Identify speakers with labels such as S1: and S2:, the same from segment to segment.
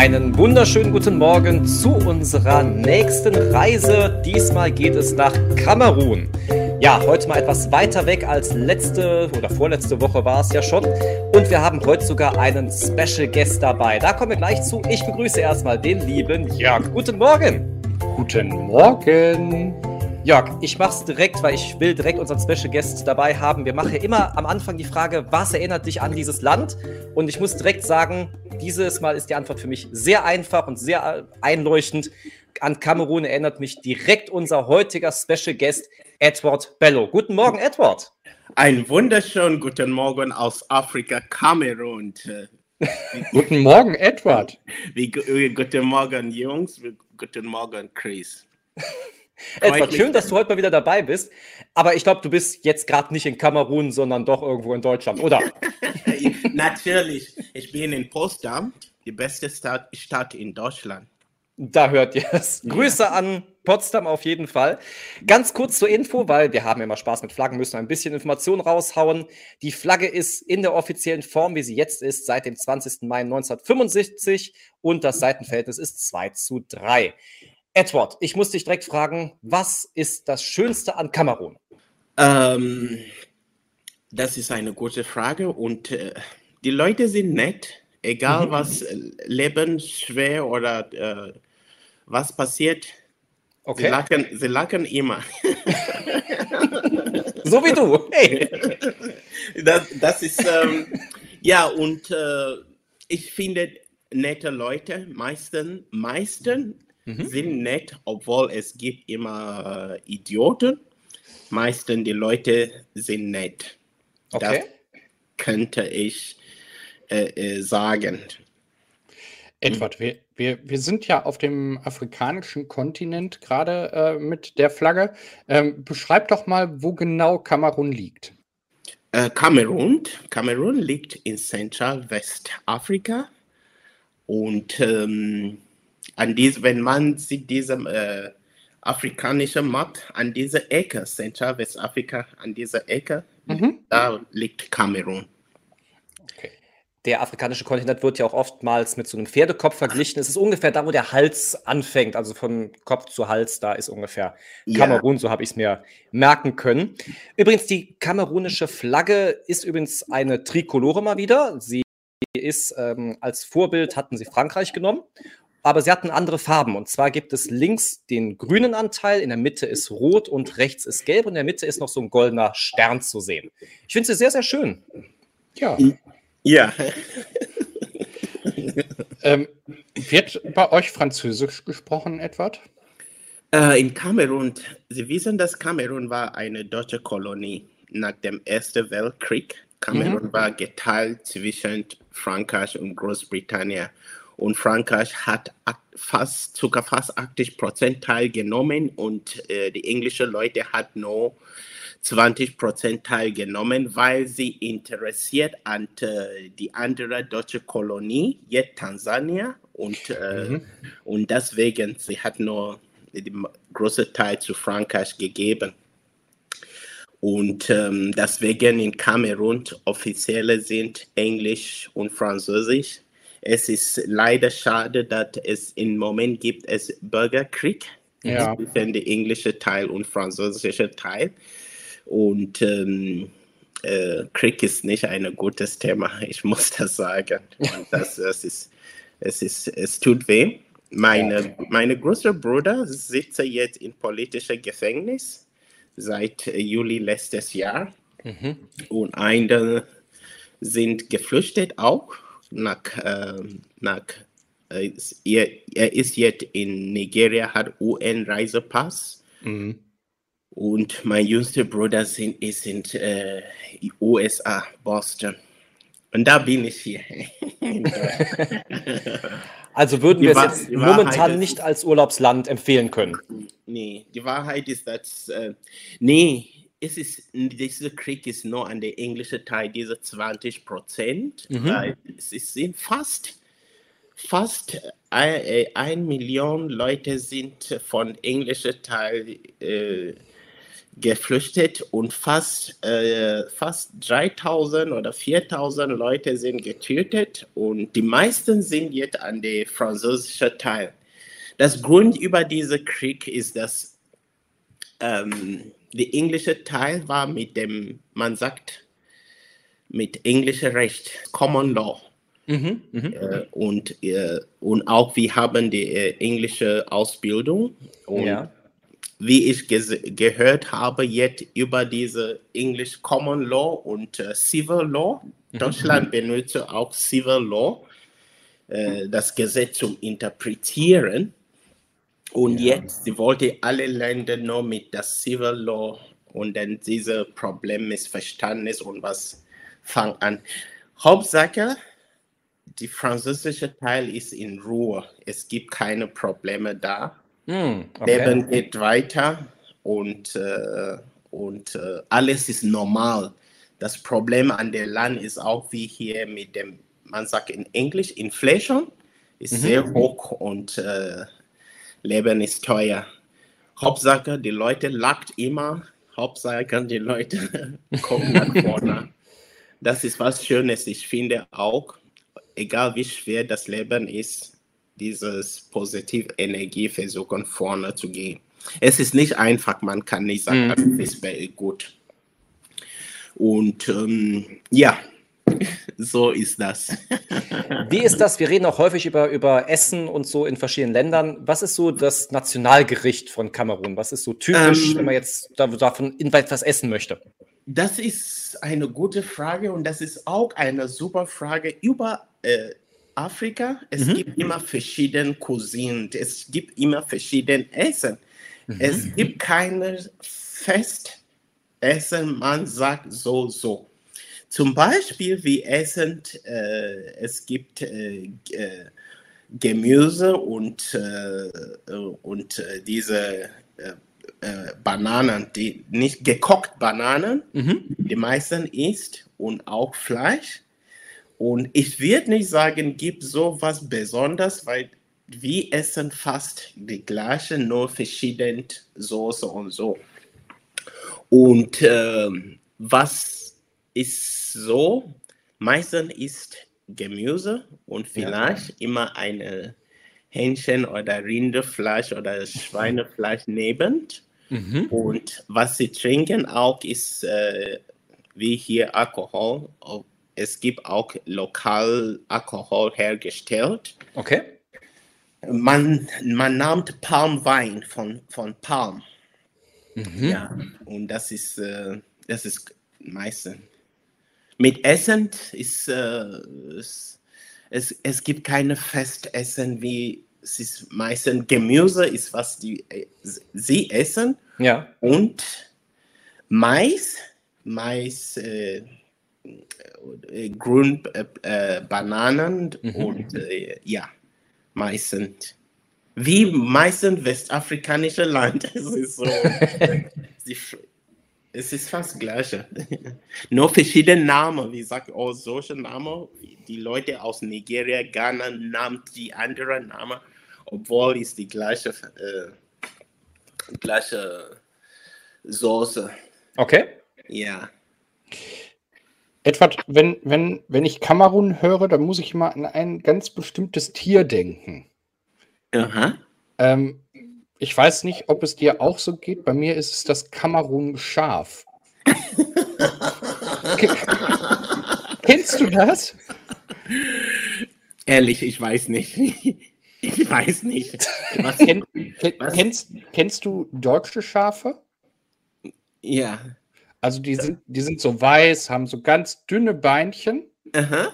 S1: Einen wunderschönen guten Morgen zu unserer nächsten Reise. Diesmal geht es nach Kamerun. Ja, heute mal etwas weiter weg als letzte oder vorletzte Woche war es ja schon. Und wir haben heute sogar einen Special Guest dabei. Da kommen wir gleich zu. Ich begrüße erstmal den lieben Jörg. Guten Morgen.
S2: Guten Morgen.
S1: Jörg, ich mach's direkt, weil ich will direkt unseren Special Guest dabei haben. Wir machen immer am Anfang die Frage, was erinnert dich an dieses Land? Und ich muss direkt sagen, dieses Mal ist die Antwort für mich sehr einfach und sehr einleuchtend. An Kamerun erinnert mich direkt unser heutiger Special Guest, Edward Bello. Guten Morgen, Edward.
S3: Ein wunderschönen guten Morgen aus Afrika, Kamerun.
S2: guten Morgen, Edward.
S3: Wie, guten Morgen, Jungs. Guten Morgen, Chris.
S1: Edward, schön, dass du heute mal wieder dabei bist. Aber ich glaube, du bist jetzt gerade nicht in Kamerun, sondern doch irgendwo in Deutschland, oder?
S3: Natürlich. Ich bin in Potsdam, die beste Stadt, in Deutschland.
S1: Da hört ihr es. Grüße ja. an Potsdam auf jeden Fall. Ganz kurz zur Info, weil wir haben immer Spaß mit Flaggen, müssen ein bisschen Informationen raushauen. Die Flagge ist in der offiziellen Form, wie sie jetzt ist, seit dem 20. Mai 1975 und das Seitenverhältnis ist 2 zu 3. Edward, ich muss dich direkt fragen, was ist das Schönste an Kamerun?
S3: Ähm, das ist eine gute Frage und äh, die Leute sind nett, egal mhm. was äh, Leben schwer oder äh, was passiert. Okay. Sie lachen, sie lachen immer.
S1: so wie du. Hey.
S3: Das, das ist, ähm, ja, und äh, ich finde nette Leute, meisten, meisten mhm. sind nett, obwohl es gibt immer äh, Idioten. Meistens die Leute sind nett. Okay. Das könnte ich äh, äh, sagen.
S2: Edward, wir, wir, wir sind ja auf dem afrikanischen Kontinent gerade äh, mit der Flagge. Ähm, beschreib doch mal, wo genau Kamerun liegt.
S3: Äh, Kamerun, Kamerun liegt in Zentral-Westafrika und ähm, an dies, wenn man sieht diese äh, afrikanische Map an dieser Ecke, Zentral-Westafrika, an dieser Ecke, mhm. da liegt Kamerun.
S1: Der afrikanische Kontinent wird ja auch oftmals mit so einem Pferdekopf verglichen. Es ist ungefähr da, wo der Hals anfängt, also von Kopf zu Hals, da ist ungefähr Kamerun, ja. so habe ich es mir merken können. Übrigens, die kamerunische Flagge ist übrigens eine Trikolore mal wieder. Sie ist ähm, als Vorbild hatten sie Frankreich genommen aber sie hatten andere Farben. Und zwar gibt es links den grünen Anteil, in der Mitte ist rot und rechts ist gelb und in der Mitte ist noch so ein goldener Stern zu sehen. Ich finde sie sehr, sehr schön.
S3: Ja. Ja.
S2: ähm, wird bei euch Französisch gesprochen, Edward?
S3: Äh, in Kamerun, Sie wissen, dass Kamerun war eine deutsche Kolonie nach dem Ersten Weltkrieg. Kamerun mhm. war geteilt zwischen Frankreich und Großbritannien und Frankreich hat fast sogar fast 80 Prozent teilgenommen und äh, die englischen Leute hat nur 20 Prozent teilgenommen, weil sie interessiert an äh, die andere deutsche Kolonie, jetzt Tansania und, äh, mhm. und deswegen sie hat nur den großen Teil zu Frankreich gegeben. Und ähm, deswegen in Kamerun offizielle sind Englisch und Französisch es ist leider schade, dass es im Moment gibt es Bürgerkrieg ja. zwischen dem englischen Teil und französischen Teil. Und ähm, äh, Krieg ist nicht ein gutes Thema, ich muss das sagen. das, das ist, es, ist, es tut weh. Meine, ja. meine große Bruder sitzt jetzt in politischem Gefängnis seit Juli letztes Jahr. Mhm. Und einige sind geflüchtet auch nach, äh, nach äh, er, ist jetzt in Nigeria, hat UN-Reisepass. Mhm. Und mein jüngster Bruder sind, ist in äh, USA, Boston. Und da bin ich hier.
S1: also würden wir es jetzt momentan nicht als Urlaubsland empfehlen können?
S3: Nee, die Wahrheit ist, dass, äh, nee, es ist, dieser Krieg ist nur an der englischen Teil, diese 20 Prozent. Mhm. Es sind fast, fast ein, ein, Million Leute sind von englischen Teil äh, geflüchtet und fast, äh, fast 3000 oder 4000 Leute sind getötet und die meisten sind jetzt an der französischen Teil. Das Grund über diesen Krieg ist, dass ähm, der englische Teil war mit dem, man sagt, mit englischem Recht, Common Law. Mhm, mh. äh, und, äh, und auch wir haben die äh, englische Ausbildung. Und ja. wie ich gehört habe, jetzt über diese English Common Law und äh, Civil Law. Mhm. Deutschland benutzt auch Civil Law, äh, das Gesetz zum Interpretieren. Und ja. jetzt, sie wollte alle Länder nur mit der Civil Law und dann diese Problem Missverständnis und was fangen an. Hauptsache, die französische Teil ist in Ruhe. Es gibt keine Probleme da. Mm, okay. Leben geht weiter und, äh, und äh, alles ist normal. Das Problem an der Land ist auch wie hier mit dem, man sagt in Englisch, Inflation ist mhm. sehr hoch und äh, Leben ist teuer. Hauptsache, die Leute lacht immer. Hauptsache, die Leute kommen nach vorne. Das ist was Schönes. Ich finde auch, egal wie schwer das Leben ist, dieses positive Energie versuchen vorne zu gehen. Es ist nicht einfach, man kann nicht sagen, mhm. es wäre gut. Und ähm, ja, so ist das.
S1: Wie ist das? Wir reden auch häufig über, über Essen und so in verschiedenen Ländern. Was ist so das Nationalgericht von Kamerun? Was ist so typisch, ähm, wenn man jetzt davon etwas essen möchte?
S3: Das ist eine gute Frage und das ist auch eine super Frage über äh, Afrika. Es mhm. gibt immer verschiedene Cousinen, es gibt immer verschiedene Essen. Mhm. Es gibt keine Festessen, man sagt so, so. Zum Beispiel, wir essen, äh, es gibt äh, äh Gemüse und, äh, und äh, diese Bananen, die nicht gekocht Bananen, mhm. die meisten isst und auch Fleisch. Und ich würde nicht sagen, gibt so was Besonderes, weil wir essen fast die gleiche, nur verschiedene Soße und so. Und äh, was ist so, meistens ist Gemüse und vielleicht ja. immer eine Hähnchen oder Rinderfleisch oder Schweinefleisch neben. Mhm. Und was sie trinken auch ist äh, wie hier Alkohol. Es gibt auch lokal Alkohol hergestellt.
S1: Okay.
S3: Man, man nimmt Palmwein von, von Palm. Mhm. Ja, und das ist, äh, das ist meistens mit Essen ist äh, es, es, es gibt keine Festessen wie es ist meistens Gemüse ist was die äh, sie essen.
S1: Ja.
S3: Und Mais Mais äh, äh, Grün äh, äh Bananen mhm. und äh, ja meistens wie meistens westafrikanische Land. Es ist so Es ist fast das Gleiche. Nur verschiedene Namen. Wie gesagt, auch solche Namen. Die Leute aus Nigeria, Ghana nahmen die anderen Namen, obwohl es die gleiche, äh, gleiche Soße.
S1: Okay.
S3: Ja.
S2: Edward, wenn, wenn, wenn ich Kamerun höre, dann muss ich immer an ein ganz bestimmtes Tier denken.
S3: Aha.
S2: Ähm, ich weiß nicht, ob es dir auch so geht. Bei mir ist es das Kamerun-Schaf. Kennst du das?
S3: Ehrlich, ich weiß nicht. Ich weiß nicht.
S2: Was, kenn, was? Kennst, kennst du deutsche Schafe?
S3: Ja.
S2: Also die sind, die sind so weiß, haben so ganz dünne Beinchen.
S3: Aha.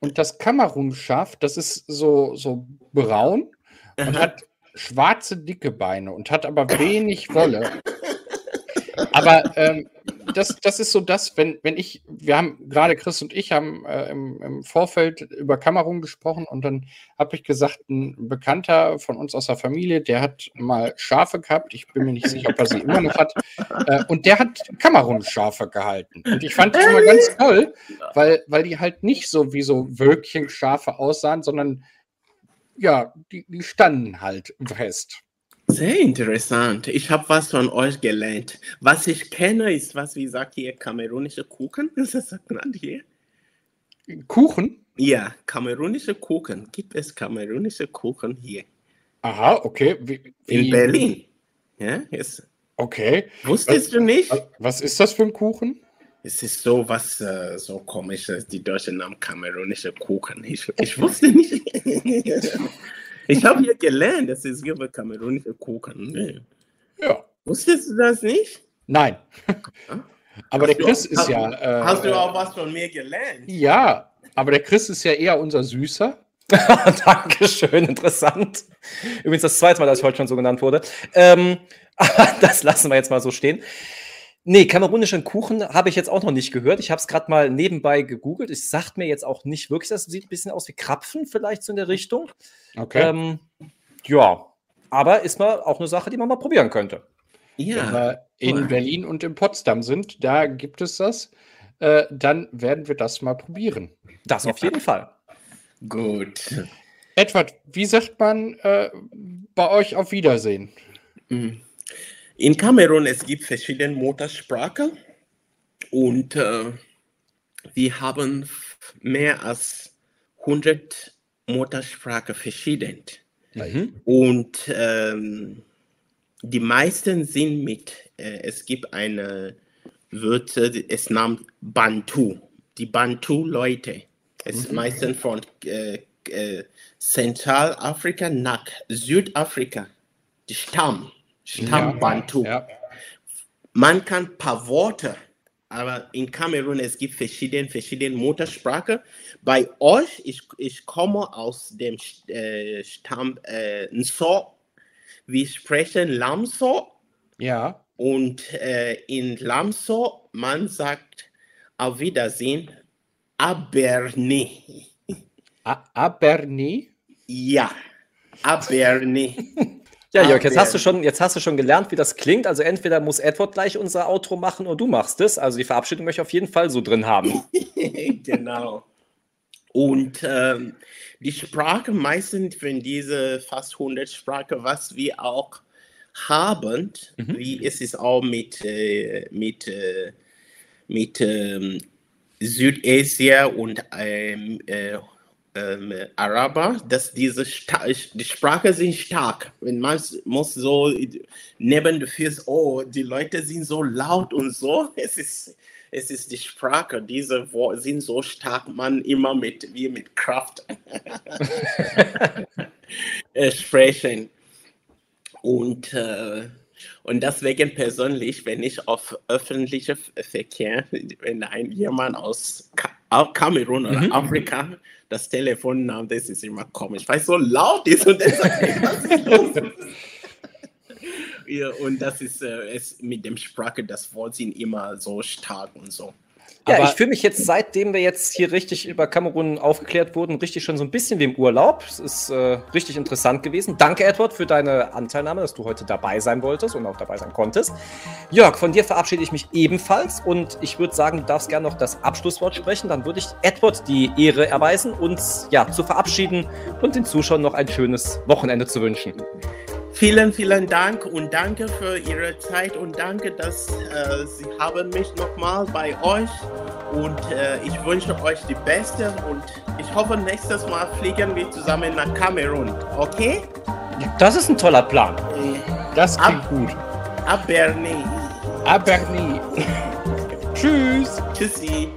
S2: Und das Kamerun-Schaf, das ist so, so braun Aha. und hat schwarze, dicke Beine und hat aber wenig Wolle. Aber ähm, das, das ist so das, wenn, wenn ich, wir haben gerade Chris und ich haben äh, im, im, Vorfeld über Kamerun gesprochen und dann habe ich gesagt, ein Bekannter von uns aus der Familie, der hat mal Schafe gehabt, ich bin mir nicht sicher, ob er sie immer noch hat, äh, und der hat Kamerun-Schafe gehalten. Und ich fand das immer ganz toll, weil, weil die halt nicht so wie so Wölkchen-Schafe aussahen, sondern ja, die, die standen halt fest.
S3: Sehr interessant. Ich habe was von euch gelernt. Was ich kenne, ist, was wie sagt ihr, kamerunische Kuchen? Ist das genannt hier?
S2: Kuchen?
S3: Ja, kamerunische Kuchen. Gibt es kamerunische Kuchen hier?
S2: Aha, okay. Wie,
S3: In Berlin. Ja, ist,
S2: Okay.
S3: wusstest du nicht?
S2: Was ist das für ein Kuchen?
S3: Es ist so was äh, so komisches, die Deutschen Namen kamerunische Kuchen. Ich, ich wusste nicht. ich habe hier gelernt, dass es gibt kamerunische Kuchen.
S2: Ja.
S3: Wusstest du das nicht?
S2: Nein. Aber der
S3: Hast du-
S2: Chris ist
S3: hast-
S2: ja. Äh,
S3: Hast du auch was von mir gelernt?
S2: Ja, aber der Chris ist ja eher unser Süßer.
S1: Dankeschön, interessant. Übrigens das zweite Mal, dass ich heute schon so genannt wurde. Ähm, aber das lassen wir jetzt mal so stehen. Nee, kamerunischen Kuchen habe ich jetzt auch noch nicht gehört. Ich habe es gerade mal nebenbei gegoogelt. Es sagt mir jetzt auch nicht wirklich, das sieht ein bisschen aus wie Krapfen, vielleicht so in der Richtung.
S2: Okay.
S1: Ähm, ja, aber ist mal auch eine Sache, die man mal probieren könnte.
S2: Wenn
S3: Ja.
S2: wir in. Berlin und in Potsdam sind, da gibt es das. Äh, dann werden wir das mal probieren.
S1: Das auf jeden Fall.
S3: Gut.
S2: Edward, wie sagt man äh, bei euch auf Wiedersehen?
S3: Mhm. In Kamerun es gibt verschiedene Muttersprachen und äh, wir haben mehr als 100 Muttersprachen verschieden.
S1: Mhm.
S3: Und ähm, die meisten sind mit, äh, es gibt eine Wörter, es namens Bantu. Die Bantu-Leute. Es ist meistens von äh, äh, Zentralafrika nach Südafrika. Die Stamm. Stamm Bantu.
S2: Ja.
S3: Man kann ein paar Worte, aber in Kamerun es gibt verschiedene, verschiedene Muttersprachen. Bei euch, ich, ich komme aus dem äh, Stamm äh, Nso. Wir sprechen Lamso
S2: ja.
S3: und äh, in Lamso, man sagt auf Wiedersehen, Aberni.
S2: A Aberni?
S3: Ja, Aberni.
S1: Ja,
S3: Ah,
S1: Jörg, jetzt hast, du schon, jetzt hast du schon gelernt, wie das klingt. Also entweder muss Edward gleich unser Outro machen oder du machst es. Also die Verabschiedung möchte ich auf jeden Fall so drin haben.
S3: genau. Und ähm, die Sprache meistens von diese fast 100 Sprachen, was wir auch haben,
S1: Mhm.
S3: wie es ist auch mit, äh, mit, äh, mit ähm, Südasien und ähm, äh, ähm, Araber, dass diese Sta die Sprache sind stark. Wenn man muss so neben du fühlst, oh, die Leute sind so laut und so, es ist es ist die Sprache, diese Worte sind so stark, man immer mit wie mit Kraft äh, sprechen. Und, äh, und deswegen persönlich, wenn ich auf öffentliche Verkehr, wenn ein jemand aus Kamerun oder
S1: Mhm.
S3: Afrika das Telefon nahm, das ist immer komisch, weil es so laut ist und was ist los? Ja, und das ist äh, es mit dem Sprache, das Wort sind immer so stark und so.
S1: Ja,
S2: Aber-
S1: ich fühle mich jetzt, seitdem wir jetzt hier richtig über Kamerun aufgeklärt wurden, richtig schon so ein bisschen wie im Urlaub. Es ist äh, richtig interessant gewesen. Danke, Edward, für deine Anteilnahme, dass du heute dabei sein wolltest und auch dabei sein konntest. Jörg, von dir verabschiede ich mich ebenfalls und ich würde sagen, du darfst gerne noch das Abschlusswort sprechen. Dann würde ich Edward die Ehre erweisen, uns ja zu verabschieden und den Zuschauern noch ein schönes Wochenende zu wünschen.
S3: Vielen, vielen Dank und danke für Ihre Zeit und danke, dass äh, Sie haben mich nochmal bei euch und äh, ich wünsche euch die Beste und ich hoffe, nächstes Mal fliegen wir zusammen nach Kamerun. Okay?
S1: Das ist ein toller Plan.
S3: Äh,
S2: Das klingt
S3: Ab-
S2: gut.
S3: Aberni.
S2: Aberni. Tschüss.
S3: Tschüssi.